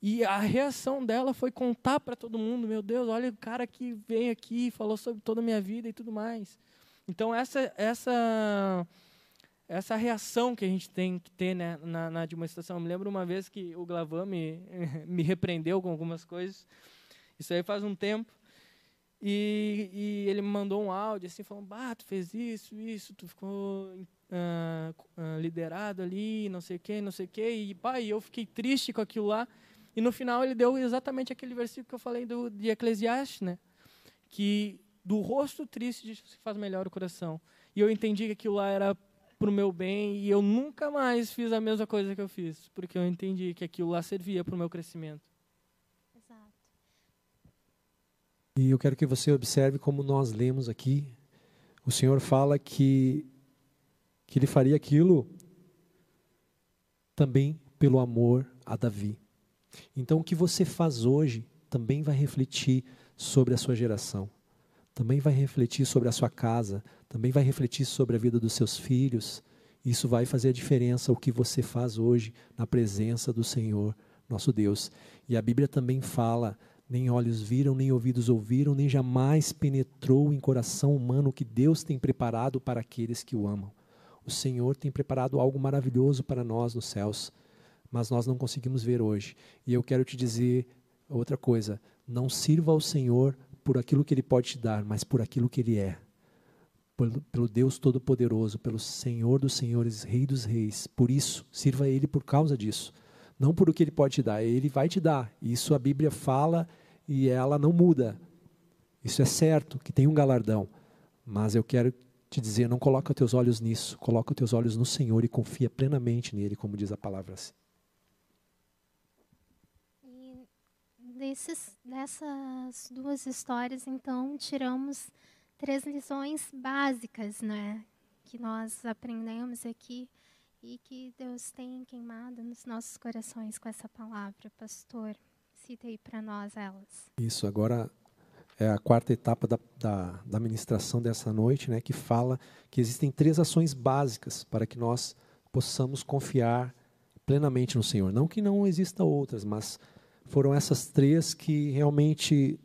E a reação dela foi contar para todo mundo, meu Deus, olha o cara que veio aqui, falou sobre toda a minha vida e tudo mais. Então essa essa essa reação que a gente tem que ter né, na, na demonstração. Eu me lembro uma vez que o Glavan me, me repreendeu com algumas coisas. Isso aí faz um tempo. E, e, ele me mandou um áudio assim, falando, bah, tu fez isso, isso, tu ficou uh, uh, liderado ali, não sei o quê, não sei o quê. E, e eu fiquei triste com aquilo lá. E no final ele deu exatamente aquele versículo que eu falei do, de Eclesiastes, né? Que do rosto triste se faz melhor o coração. E eu entendi que aquilo lá era para o meu bem e eu nunca mais fiz a mesma coisa que eu fiz, porque eu entendi que aquilo lá servia para o meu crescimento. Exato. E eu quero que você observe como nós lemos aqui. O Senhor fala que, que ele faria aquilo também pelo amor a Davi. Então, o que você faz hoje também vai refletir sobre a sua geração, também vai refletir sobre a sua casa, também vai refletir sobre a vida dos seus filhos. Isso vai fazer a diferença o que você faz hoje na presença do Senhor, nosso Deus. E a Bíblia também fala: nem olhos viram, nem ouvidos ouviram, nem jamais penetrou em coração humano o que Deus tem preparado para aqueles que o amam. O Senhor tem preparado algo maravilhoso para nós nos céus, mas nós não conseguimos ver hoje. E eu quero te dizer outra coisa: não sirva ao Senhor por aquilo que Ele pode te dar, mas por aquilo que Ele é pelo, pelo Deus Todo-Poderoso, pelo Senhor dos Senhores, Rei dos Reis. Por isso, sirva a Ele por causa disso. Não por o que Ele pode te dar, Ele vai te dar. Isso a Bíblia fala e ela não muda. Isso é certo, que tem um galardão. Mas eu quero te dizer, não coloca teus olhos nisso, coloca teus olhos no Senhor e confia plenamente nele, como diz a palavra. E desses, dessas duas histórias, então, tiramos três lições básicas, né, que nós aprendemos aqui e que Deus tem queimado nos nossos corações com essa palavra, pastor. Cita aí para nós elas. Isso, agora é a quarta etapa da, da, da ministração dessa noite, né, que fala que existem três ações básicas para que nós possamos confiar plenamente no Senhor. Não que não exista outras, mas foram essas três que realmente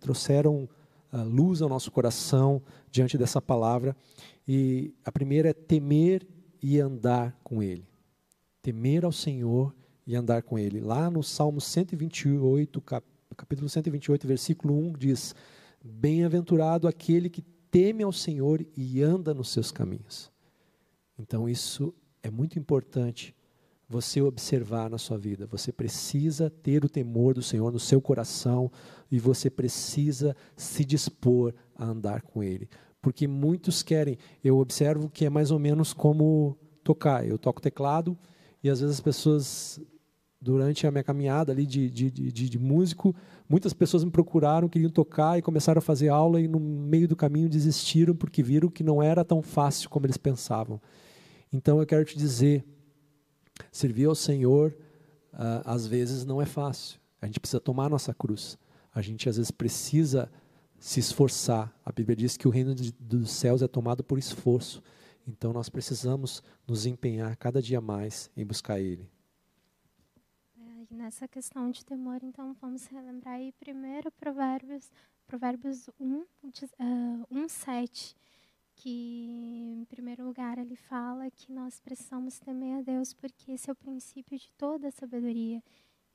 trouxeram luz ao nosso coração diante dessa palavra. E a primeira é temer e andar com Ele. Temer ao Senhor e andar com Ele. Lá no Salmo 128, capítulo 128, versículo 1, diz: Bem-aventurado aquele que teme ao Senhor e anda nos seus caminhos. Então, isso é muito importante você observar na sua vida. Você precisa ter o temor do Senhor no seu coração e você precisa se dispor a andar com Ele. Porque muitos querem, eu observo que é mais ou menos como tocar. Eu toco teclado e às vezes as pessoas, durante a minha caminhada ali de, de, de, de músico, muitas pessoas me procuraram, queriam tocar e começaram a fazer aula e no meio do caminho desistiram porque viram que não era tão fácil como eles pensavam. Então eu quero te dizer, Servir ao Senhor, uh, às vezes, não é fácil. A gente precisa tomar a nossa cruz. A gente, às vezes, precisa se esforçar. A Bíblia diz que o reino de, dos céus é tomado por esforço. Então nós precisamos nos empenhar cada dia mais em buscar Ele. É, nessa questão de temor, então vamos relembrar aí primeiro Provérbios, Provérbios 1, uh, 1 7, que em primeiro lugar ele fala que nós precisamos temer a Deus porque esse é o princípio de toda a sabedoria.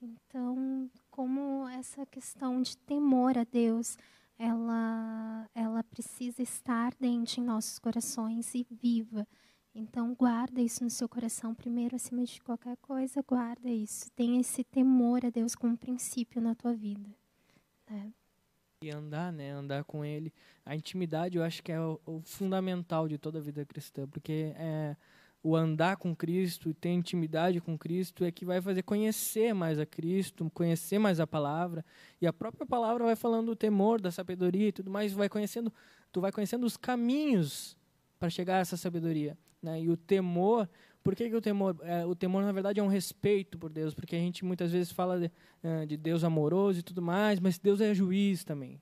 Então, como essa questão de temor a Deus, ela, ela precisa estar dentro em nossos corações e viva. Então, guarda isso no seu coração primeiro, acima de qualquer coisa, guarda isso. Tenha esse temor a Deus como princípio na tua vida. Né? E andar, né? Andar com Ele. A intimidade, eu acho que é o, o fundamental de toda a vida cristã, porque é o andar com Cristo ter intimidade com Cristo é que vai fazer conhecer mais a Cristo, conhecer mais a palavra. E a própria palavra vai falando do temor, da sabedoria e tudo mais, vai conhecendo, tu vai conhecendo os caminhos para chegar a essa sabedoria, né? E o temor, por que, que o temor? É, o temor na verdade é um respeito por Deus, porque a gente muitas vezes fala de, é, de Deus amoroso e tudo mais, mas Deus é juiz também.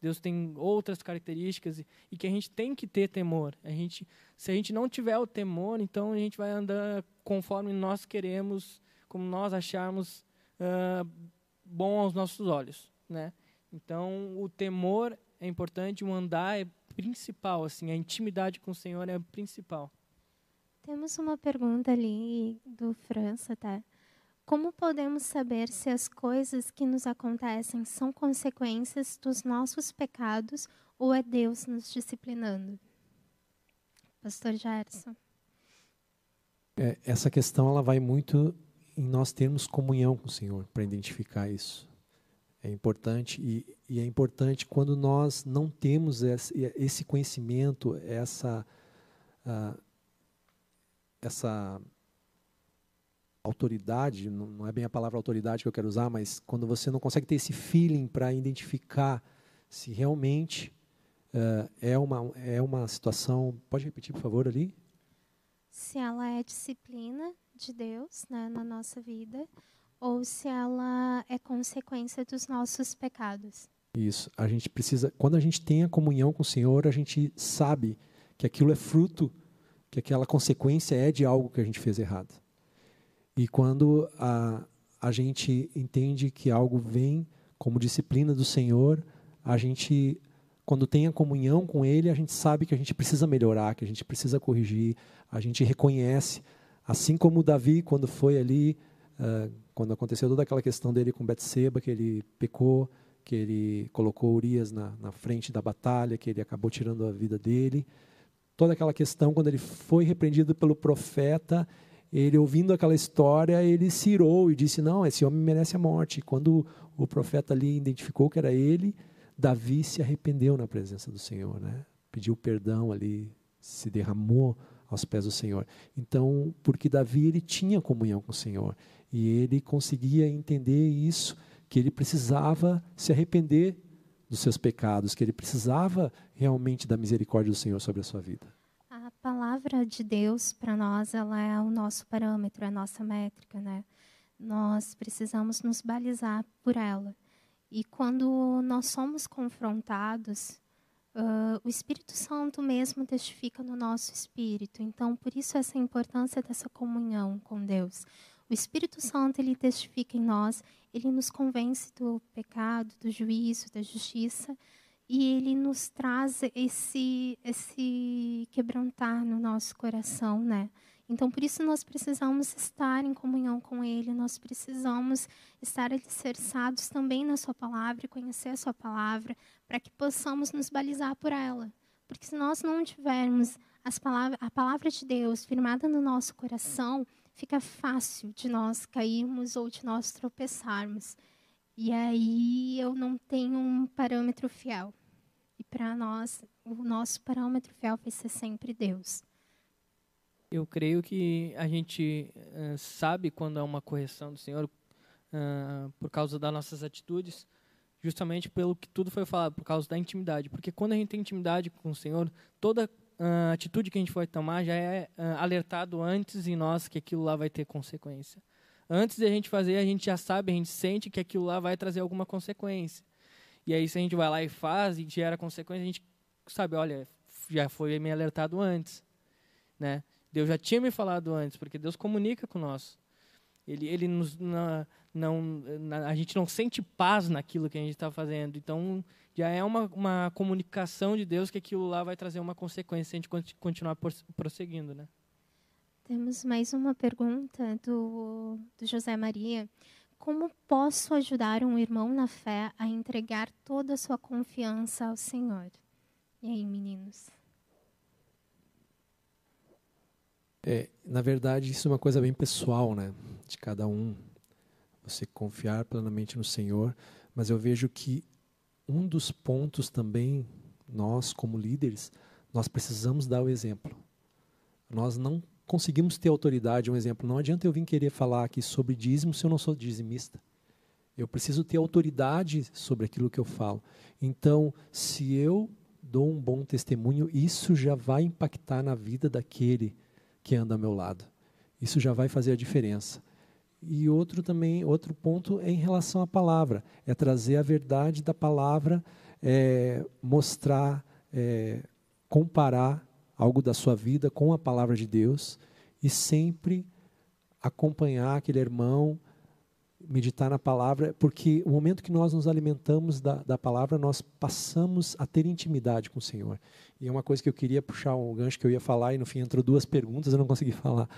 Deus tem outras características e, e, que a gente tem que ter temor. A gente, se a gente não tiver o temor, então a gente vai andar conforme nós queremos, como nós acharmos uh, bom aos nossos olhos, né? Então o temor é importante, o andar é principal, assim, a intimidade com o Senhor é principal. Temos uma pergunta ali do França, tá? Como podemos saber se as coisas que nos acontecem são consequências dos nossos pecados ou é Deus nos disciplinando? Pastor Gerson. É, essa questão ela vai muito em nós termos comunhão com o Senhor para identificar isso. É importante e, e, é importante quando nós não temos esse, esse conhecimento, essa uh, essa autoridade, não é bem a palavra autoridade que eu quero usar, mas quando você não consegue ter esse feeling para identificar se realmente uh, é, uma, é uma situação. Pode repetir, por favor, ali? Se ela é disciplina de Deus né, na nossa vida, ou se ela é consequência dos nossos pecados. Isso. A gente precisa. Quando a gente tem a comunhão com o Senhor, a gente sabe que aquilo é fruto, que aquela consequência é de algo que a gente fez errado. E quando a, a gente entende que algo vem como disciplina do Senhor, a gente, quando tem a comunhão com Ele, a gente sabe que a gente precisa melhorar, que a gente precisa corrigir, a gente reconhece. Assim como Davi, quando foi ali, uh, quando aconteceu toda aquela questão dele com Betseba, que ele pecou, que ele colocou Urias na, na frente da batalha, que ele acabou tirando a vida dele. Toda aquela questão, quando ele foi repreendido pelo profeta, ele ouvindo aquela história, ele se irou e disse: Não, esse homem merece a morte. E quando o profeta ali identificou que era ele, Davi se arrependeu na presença do Senhor, né? pediu perdão ali, se derramou aos pés do Senhor. Então, porque Davi ele tinha comunhão com o Senhor e ele conseguia entender isso, que ele precisava se arrepender dos seus pecados, que ele precisava realmente da misericórdia do Senhor sobre a sua vida palavra de Deus para nós, ela é o nosso parâmetro, é a nossa métrica, né? Nós precisamos nos balizar por ela. E quando nós somos confrontados, uh, o Espírito Santo mesmo testifica no nosso espírito. Então, por isso essa importância dessa comunhão com Deus. O Espírito Santo ele testifica em nós, ele nos convence do pecado, do juízo, da justiça e ele nos traz esse esse quebrantar no nosso coração, né? Então, por isso nós precisamos estar em comunhão com Ele, nós precisamos estar alicerçados também na Sua palavra e conhecer a Sua palavra, para que possamos nos balizar por ela. Porque se nós não tivermos as palavras, a palavra de Deus firmada no nosso coração, fica fácil de nós cairmos ou de nós tropeçarmos. E aí eu não tenho um parâmetro fiel. E para nós, o nosso parâmetro fiel vai ser sempre Deus. Eu creio que a gente uh, sabe quando é uma correção do Senhor uh, por causa das nossas atitudes, justamente pelo que tudo foi falado, por causa da intimidade. Porque quando a gente tem intimidade com o Senhor, toda uh, atitude que a gente for tomar já é alertado antes em nós que aquilo lá vai ter consequência. Antes de a gente fazer, a gente já sabe, a gente sente que aquilo lá vai trazer alguma consequência. E aí, se a gente vai lá e faz e gera consequência, a gente sabe, olha, já foi me alertado antes, né? Deus já tinha me falado antes, porque Deus comunica com nós. Ele, ele nos, na, não, a gente não sente paz naquilo que a gente está fazendo. Então, já é uma, uma comunicação de Deus que aquilo lá vai trazer uma consequência se a gente continuar prosseguindo, né? Temos mais uma pergunta do, do José Maria. Como posso ajudar um irmão na fé a entregar toda a sua confiança ao Senhor? E aí, meninos? É, na verdade, isso é uma coisa bem pessoal, né? De cada um. Você confiar plenamente no Senhor. Mas eu vejo que um dos pontos também, nós como líderes, nós precisamos dar o exemplo. Nós não conseguimos ter autoridade, um exemplo. Não adianta eu vir querer falar aqui sobre dízimo se eu não sou dizimista. Eu preciso ter autoridade sobre aquilo que eu falo. Então, se eu dou um bom testemunho, isso já vai impactar na vida daquele que anda ao meu lado. Isso já vai fazer a diferença. E outro também, outro ponto é em relação à palavra, é trazer a verdade da palavra, é, mostrar, é, comparar algo da sua vida com a palavra de Deus e sempre acompanhar aquele irmão, meditar na palavra, porque o momento que nós nos alimentamos da, da palavra, nós passamos a ter intimidade com o Senhor. E é uma coisa que eu queria puxar um gancho que eu ia falar, e no fim entrou duas perguntas, eu não consegui falar.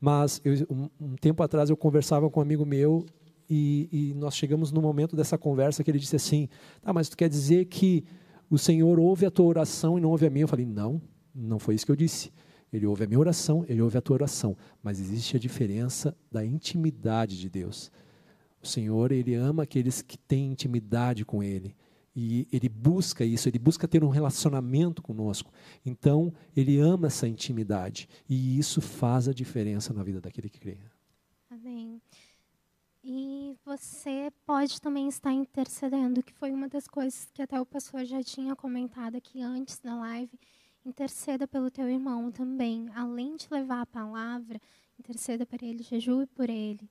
Mas eu, um, um, tempo atrás eu conversava com um amigo meu, e, e nós chegamos no momento dessa conversa que ele disse assim: Tá, mas tu quer dizer que o Senhor ouve a tua oração e não ouve a minha? Eu falei: Não, não foi isso que eu disse. Ele ouve a minha oração, ele ouve a tua oração. Mas existe a diferença da intimidade de Deus. O Senhor, Ele ama aqueles que têm intimidade com Ele. E Ele busca isso, Ele busca ter um relacionamento conosco. Então, Ele ama essa intimidade. E isso faz a diferença na vida daquele que crê. Amém. E você pode também estar intercedendo, que foi uma das coisas que até o pastor já tinha comentado aqui antes na live. Interceda pelo teu irmão também. Além de levar a palavra, interceda para ele, jejue por ele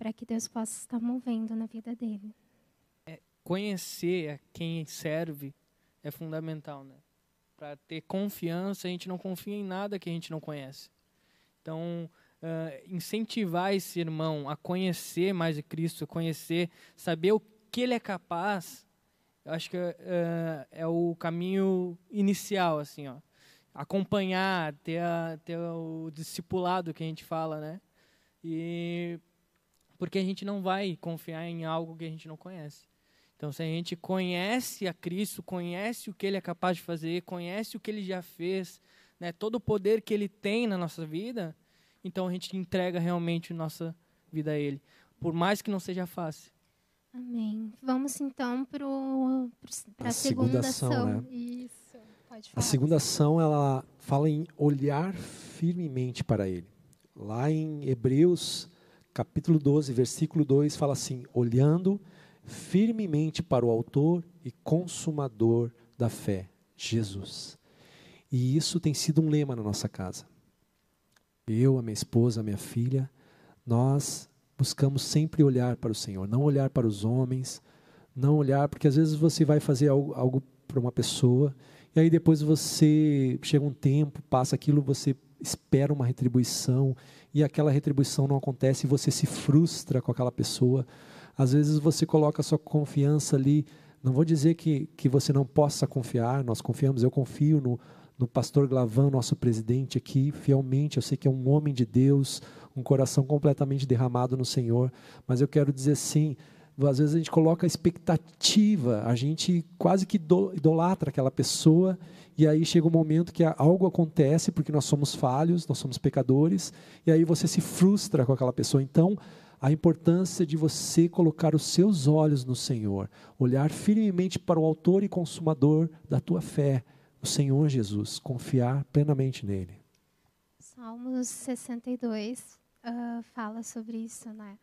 para que Deus possa estar movendo na vida dele. É, conhecer a quem serve é fundamental, né? Para ter confiança, a gente não confia em nada que a gente não conhece. Então, uh, incentivar esse irmão a conhecer mais de Cristo, conhecer, saber o que ele é capaz, eu acho que uh, é o caminho inicial, assim, ó. Acompanhar, ter, a, ter o discipulado que a gente fala, né? E porque a gente não vai confiar em algo que a gente não conhece. Então, se a gente conhece a Cristo, conhece o que Ele é capaz de fazer, conhece o que Ele já fez, né, todo o poder que Ele tem na nossa vida, então a gente entrega realmente nossa vida a Ele, por mais que não seja fácil. Amém. Vamos então para a segunda, ação. Né? Isso. Pode falar. A segunda ação ela fala em olhar firmemente para Ele. Lá em Hebreus capítulo 12, versículo 2 fala assim: olhando firmemente para o Autor e Consumador da fé, Jesus. E isso tem sido um lema na nossa casa. Eu, a minha esposa, a minha filha, nós buscamos sempre olhar para o Senhor, não olhar para os homens, não olhar, porque às vezes você vai fazer algo, algo para uma pessoa, e aí depois você chega um tempo, passa aquilo, você espera uma retribuição, e aquela retribuição não acontece e você se frustra com aquela pessoa. Às vezes você coloca a sua confiança ali. Não vou dizer que, que você não possa confiar, nós confiamos, eu confio no, no pastor Glavan, nosso presidente aqui, fielmente. Eu sei que é um homem de Deus, um coração completamente derramado no Senhor, mas eu quero dizer sim. Às vezes a gente coloca expectativa, a gente quase que idolatra aquela pessoa e aí chega um momento que algo acontece, porque nós somos falhos, nós somos pecadores, e aí você se frustra com aquela pessoa. Então, a importância de você colocar os seus olhos no Senhor, olhar firmemente para o Autor e Consumador da tua fé, o Senhor Jesus, confiar plenamente nele. Salmos 62 uh, fala sobre isso, né?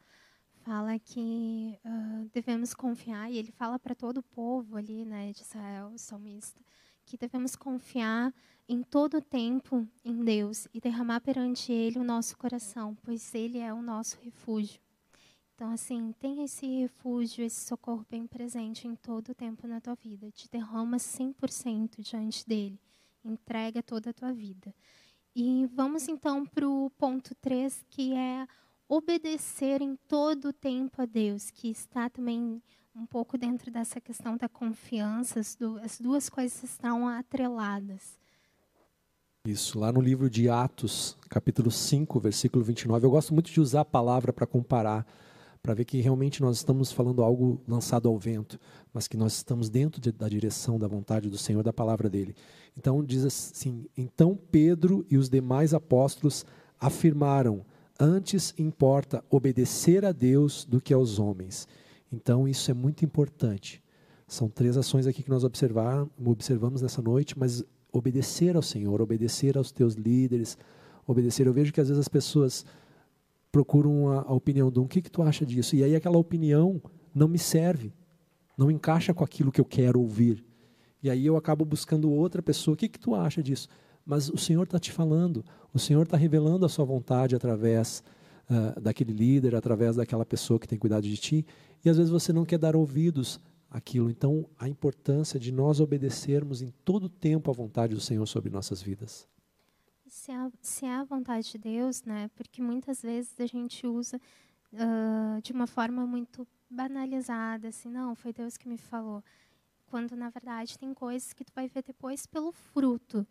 Fala que uh, devemos confiar, e ele fala para todo o povo ali, né, de Israel, o salmista, que devemos confiar em todo o tempo em Deus e derramar perante Ele o nosso coração, pois Ele é o nosso refúgio. Então, assim, tem esse refúgio, esse socorro bem presente em todo o tempo na tua vida. Te derrama 100% diante dele. Entrega toda a tua vida. E vamos então para o ponto 3, que é obedecer em todo o tempo a Deus, que está também um pouco dentro dessa questão da confiança, as, as duas coisas estão atreladas. Isso, lá no livro de Atos, capítulo 5, versículo 29, eu gosto muito de usar a palavra para comparar, para ver que realmente nós estamos falando algo lançado ao vento, mas que nós estamos dentro de, da direção da vontade do Senhor, da palavra dele. Então diz assim: Então Pedro e os demais apóstolos afirmaram: Antes importa obedecer a Deus do que aos homens então, isso é muito importante. São três ações aqui que nós observar, observamos nessa noite, mas obedecer ao Senhor, obedecer aos teus líderes, obedecer. Eu vejo que às vezes as pessoas procuram a, a opinião de um, o que, que tu acha disso? E aí aquela opinião não me serve, não encaixa com aquilo que eu quero ouvir. E aí eu acabo buscando outra pessoa, o que, que tu acha disso? Mas o Senhor está te falando, o Senhor está revelando a sua vontade através uh, daquele líder, através daquela pessoa que tem cuidado de ti, e às vezes você não quer dar ouvidos àquilo. Então, a importância de nós obedecermos em todo tempo à vontade do Senhor sobre nossas vidas. Se é, se é a vontade de Deus, né? Porque muitas vezes a gente usa uh, de uma forma muito banalizada, assim, não, foi Deus que me falou. Quando na verdade tem coisas que tu vai ver depois pelo fruto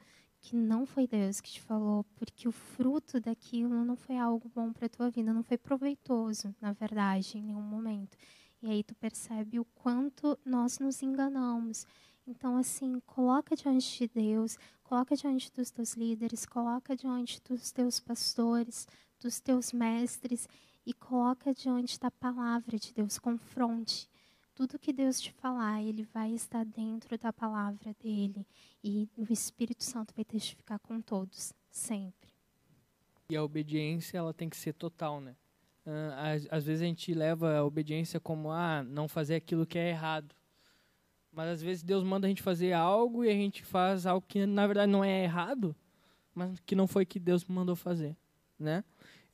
que não foi Deus que te falou, porque o fruto daquilo não foi algo bom para a tua vida, não foi proveitoso, na verdade, em nenhum momento. E aí tu percebe o quanto nós nos enganamos. Então, assim, coloca diante de Deus, coloca diante dos teus líderes, coloca diante dos teus pastores, dos teus mestres e coloca diante da palavra de Deus, confronte tudo que Deus te falar, ele vai estar dentro da palavra dele e o Espírito Santo vai testificar com todos, sempre. E a obediência, ela tem que ser total, né? Uh, às, às, vezes a gente leva a obediência como, ah, não fazer aquilo que é errado. Mas às vezes Deus manda a gente fazer algo e a gente faz algo que na verdade não é errado, mas que não foi que Deus mandou fazer, né?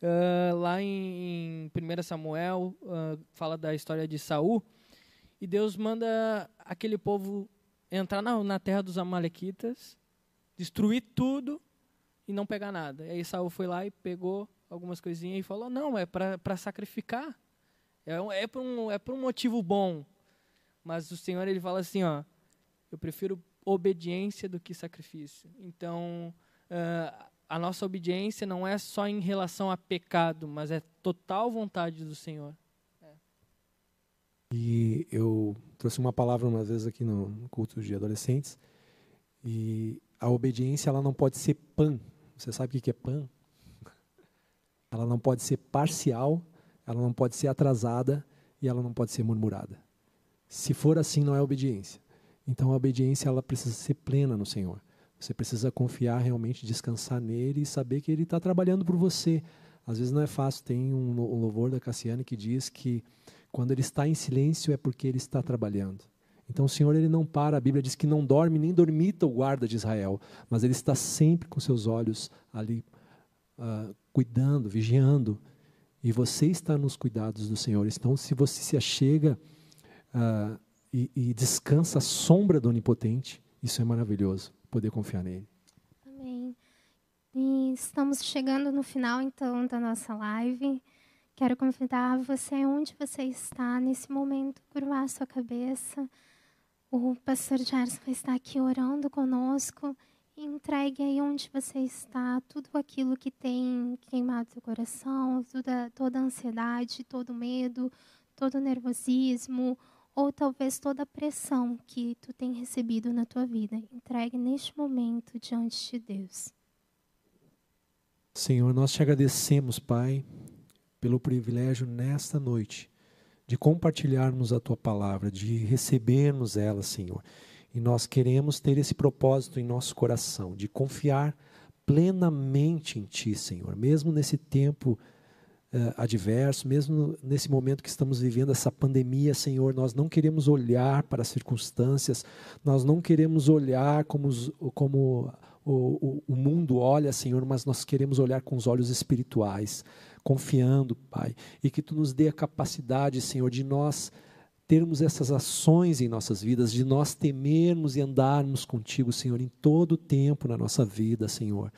Uh, lá em, em 1 Samuel, uh, fala da história de Saul, e Deus manda aquele povo entrar na, na terra dos Amalequitas, destruir tudo e não pegar nada. E aí Saul foi lá e pegou algumas coisinhas e falou: Não, é para sacrificar. É, é por um, é por um motivo bom. Mas o Senhor ele fala assim: ó, Eu prefiro obediência do que sacrifício. Então, uh, a nossa obediência não é só em relação a pecado, mas é total vontade do Senhor. E eu trouxe uma palavra umas vezes aqui no culto de adolescentes. E a obediência ela não pode ser pan. Você sabe o que é pan? Ela não pode ser parcial, ela não pode ser atrasada e ela não pode ser murmurada. Se for assim, não é obediência. Então a obediência ela precisa ser plena no Senhor. Você precisa confiar realmente, descansar nele e saber que ele está trabalhando por você. Às vezes não é fácil. Tem um, louvor da Cassiane que diz que quando ele está em silêncio é porque ele está trabalhando. Então o Senhor ele não para, a Bíblia diz que não dorme nem dormita o guarda de Israel, mas ele está sempre com seus olhos ali uh, cuidando, vigiando. E você está nos cuidados do Senhor. Então se você se achega uh, e, e descansa à sombra do Onipotente, isso é maravilhoso, poder confiar nele. E estamos chegando no final então da nossa live. Quero convidar você, onde você está nesse momento, curvar sua cabeça. O pastor Gerson estar aqui orando conosco. Entregue aí onde você está tudo aquilo que tem queimado seu coração, toda, toda a ansiedade, todo medo, todo nervosismo, ou talvez toda a pressão que tu tem recebido na tua vida. Entregue neste momento diante de Deus. Senhor, nós te agradecemos, Pai, pelo privilégio nesta noite de compartilharmos a tua palavra, de recebermos ela, Senhor. E nós queremos ter esse propósito em nosso coração, de confiar plenamente em Ti, Senhor, mesmo nesse tempo uh, adverso, mesmo nesse momento que estamos vivendo essa pandemia, Senhor, nós não queremos olhar para as circunstâncias, nós não queremos olhar como, os, como o, o, o mundo olha, Senhor, mas nós queremos olhar com os olhos espirituais, confiando, Pai, e que Tu nos dê a capacidade, Senhor, de nós termos essas ações em nossas vidas, de nós temermos e andarmos contigo, Senhor, em todo o tempo na nossa vida, Senhor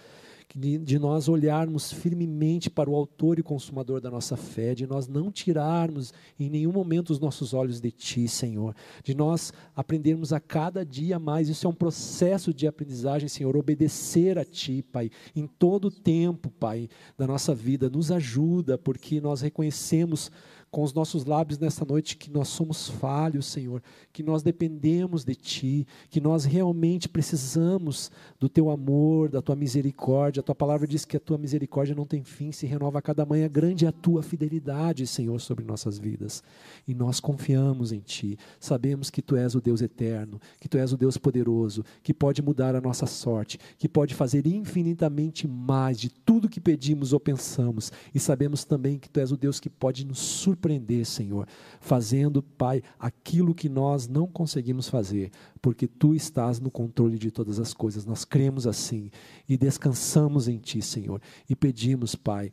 de nós olharmos firmemente para o autor e consumador da nossa fé, de nós não tirarmos em nenhum momento os nossos olhos de Ti, Senhor, de nós aprendermos a cada dia mais. Isso é um processo de aprendizagem, Senhor, obedecer a Ti, Pai, em todo o tempo, Pai, da nossa vida. Nos ajuda, porque nós reconhecemos com os nossos lábios nesta noite que nós somos falhos, Senhor, que nós dependemos de Ti, que nós realmente precisamos do Teu amor, da Tua misericórdia. A Tua palavra diz que a Tua misericórdia não tem fim, se renova a cada manhã. Grande é a Tua fidelidade, Senhor, sobre nossas vidas. E nós confiamos em Ti. Sabemos que Tu és o Deus eterno, que Tu és o Deus poderoso, que pode mudar a nossa sorte, que pode fazer infinitamente mais de tudo que pedimos ou pensamos. E sabemos também que Tu és o Deus que pode nos surpreender surpreender, Senhor, fazendo, Pai, aquilo que nós não conseguimos fazer, porque Tu estás no controle de todas as coisas. Nós cremos assim e descansamos em Ti, Senhor, e pedimos, Pai,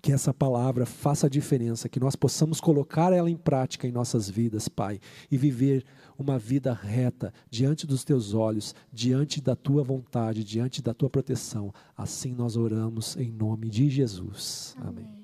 que essa palavra faça a diferença, que nós possamos colocar ela em prática em nossas vidas, Pai, e viver uma vida reta diante dos teus olhos, diante da tua vontade, diante da tua proteção. Assim nós oramos em nome de Jesus. Amém. Amém.